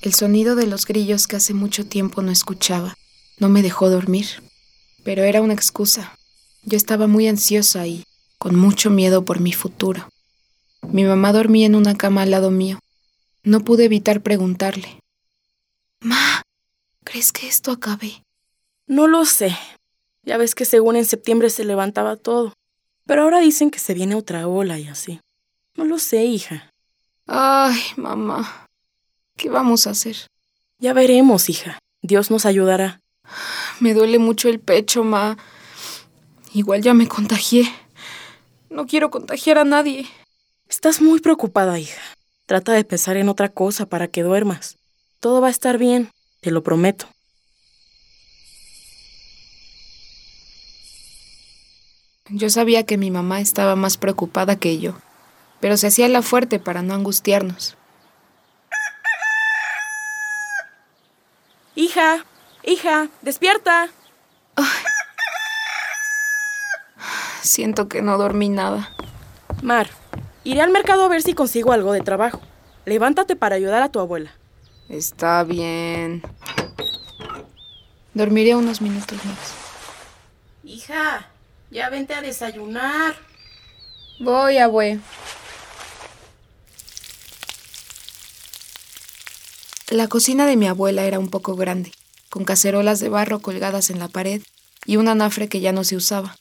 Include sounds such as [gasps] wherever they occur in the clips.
El sonido de los grillos que hace mucho tiempo no escuchaba no me dejó dormir, pero era una excusa. Yo estaba muy ansiosa y con mucho miedo por mi futuro. Mi mamá dormía en una cama al lado mío. No pude evitar preguntarle. Ma, ¿crees que esto acabe? No lo sé. Ya ves que según en septiembre se levantaba todo. Pero ahora dicen que se viene otra ola y así. No lo sé, hija. Ay, mamá. ¿Qué vamos a hacer? Ya veremos, hija. Dios nos ayudará. Me duele mucho el pecho, ma. Igual ya me contagié. No quiero contagiar a nadie. Estás muy preocupada, hija. Trata de pensar en otra cosa para que duermas. Todo va a estar bien, te lo prometo. Yo sabía que mi mamá estaba más preocupada que yo, pero se hacía la fuerte para no angustiarnos. Hija, hija, despierta. Siento que no dormí nada. Mar, iré al mercado a ver si consigo algo de trabajo. Levántate para ayudar a tu abuela. Está bien. Dormiré unos minutos más. Hija, ya vente a desayunar. Voy, abue. La cocina de mi abuela era un poco grande, con cacerolas de barro colgadas en la pared y un anafre que ya no se usaba.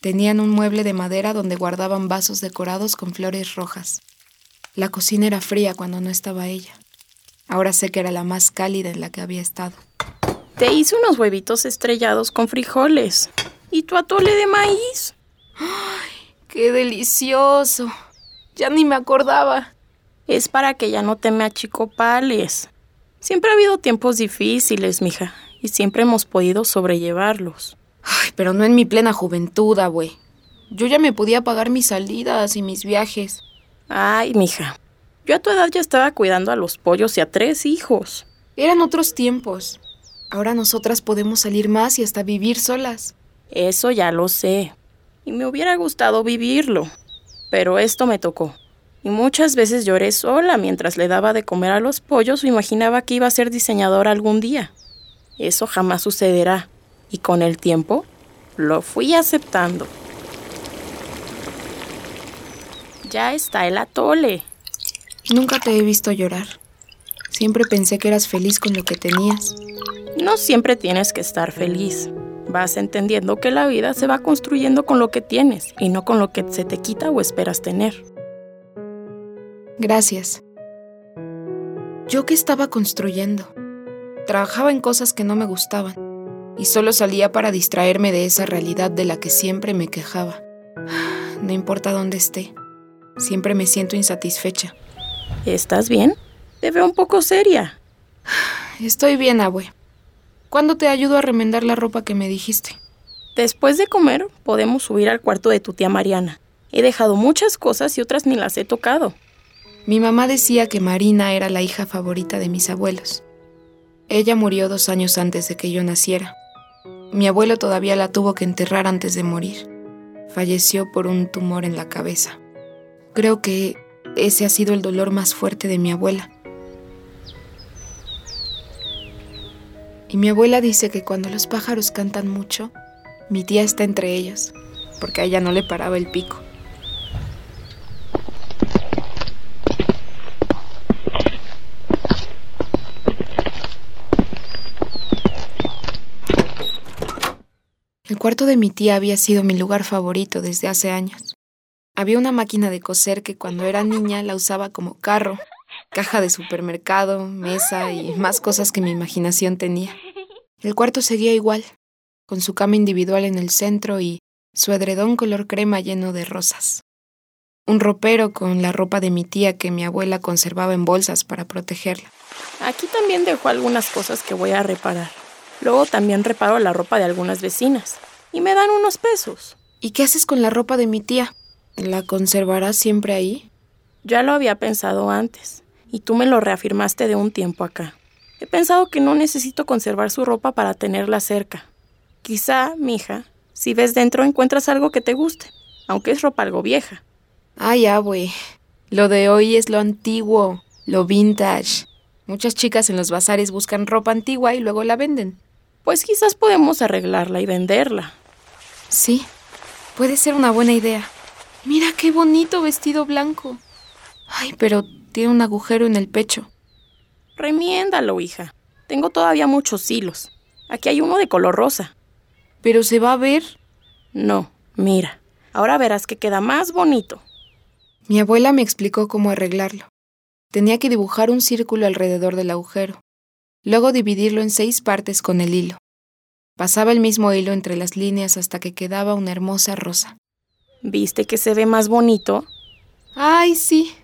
Tenían un mueble de madera donde guardaban vasos decorados con flores rojas. La cocina era fría cuando no estaba ella. Ahora sé que era la más cálida en la que había estado. Te hice unos huevitos estrellados con frijoles. ¿Y tu atole de maíz? ¡Ay, qué delicioso! Ya ni me acordaba. Es para que ya no te me achicopales. Siempre ha habido tiempos difíciles, mija, y siempre hemos podido sobrellevarlos. Ay, pero no en mi plena juventud, abue. Yo ya me podía pagar mis salidas y mis viajes. Ay, mija. Yo a tu edad ya estaba cuidando a los pollos y a tres hijos. Eran otros tiempos. Ahora nosotras podemos salir más y hasta vivir solas. Eso ya lo sé. Y me hubiera gustado vivirlo. Pero esto me tocó. Y muchas veces lloré sola mientras le daba de comer a los pollos o imaginaba que iba a ser diseñadora algún día. Eso jamás sucederá y con el tiempo lo fui aceptando. Ya está el atole. Nunca te he visto llorar. Siempre pensé que eras feliz con lo que tenías. No siempre tienes que estar feliz. Vas entendiendo que la vida se va construyendo con lo que tienes y no con lo que se te quita o esperas tener. Gracias. ¿Yo qué estaba construyendo? Trabajaba en cosas que no me gustaban y solo salía para distraerme de esa realidad de la que siempre me quejaba. [sighs] No importa dónde esté, siempre me siento insatisfecha. ¿Estás bien? Te veo un poco seria. [sighs] Estoy bien, abue. ¿Cuándo te ayudo a remendar la ropa que me dijiste? Después de comer, podemos subir al cuarto de tu tía Mariana. He dejado muchas cosas y otras ni las he tocado. Mi mamá decía que Marina era la hija favorita de mis abuelos. Ella murió dos años antes de que yo naciera. Mi abuelo todavía la tuvo que enterrar antes de morir. Falleció por un tumor en la cabeza. Creo que ese ha sido el dolor más fuerte de mi abuela. Y mi abuela dice que cuando los pájaros cantan mucho, mi tía está entre ellos, porque a ella no le paraba el pico. El cuarto de mi tía había sido mi lugar favorito desde hace años. Había una máquina de coser que cuando era niña la usaba como carro, caja de supermercado, mesa y más cosas que mi imaginación tenía. El cuarto seguía igual, con su cama individual en el centro y su edredón color crema lleno de rosas. Un ropero con la ropa de mi tía que mi abuela conservaba en bolsas para protegerla. Aquí también dejo algunas cosas que voy a reparar. Luego también reparo la ropa de algunas vecinas. Y me dan unos pesos. ¿Y qué haces con la ropa de mi tía? ¿La conservarás siempre ahí? Ya lo había pensado antes. Y tú me lo reafirmaste de un tiempo acá. He pensado que no necesito conservar su ropa para tenerla cerca. Quizá, mija, si ves dentro encuentras algo que te guste, aunque es ropa algo vieja. Ay, abue. Lo de hoy es lo antiguo, lo vintage. Muchas chicas en los bazares buscan ropa antigua y luego la venden. Pues quizás podemos arreglarla y venderla. Sí, puede ser una buena idea. Mira qué bonito vestido blanco. Ay, pero tiene un agujero en el pecho. Remiéndalo, hija. Tengo todavía muchos hilos. Aquí hay uno de color rosa. ¿Pero se va a ver? No, mira. Ahora verás que queda más bonito. Mi abuela me explicó cómo arreglarlo. Tenía que dibujar un círculo alrededor del agujero, luego dividirlo en seis partes con el hilo. Pasaba el mismo hilo entre las líneas hasta que quedaba una hermosa rosa. ¿Viste que se ve más bonito? Ay, sí.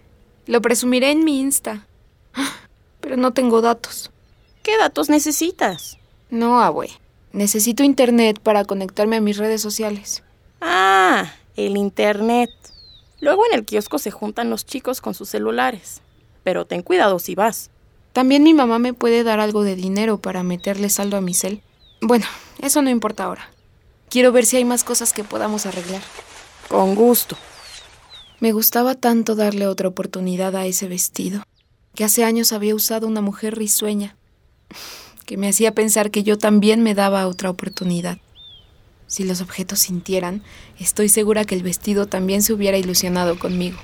Lo presumiré en mi Insta. [gasps] Pero no tengo datos. ¿Qué datos necesitas? No, abue. Necesito internet para conectarme a mis redes sociales. Ah, el internet. Luego en el kiosco se juntan los chicos con sus celulares. Pero ten cuidado si vas. También mi mamá me puede dar algo de dinero para meterle saldo a mi cel. Bueno, eso no importa ahora. Quiero ver si hay más cosas que podamos arreglar. Con gusto. Me gustaba tanto darle otra oportunidad a ese vestido, que hace años había usado una mujer risueña, que me hacía pensar que yo también me daba otra oportunidad. Si los objetos sintieran, estoy segura que el vestido también se hubiera ilusionado conmigo.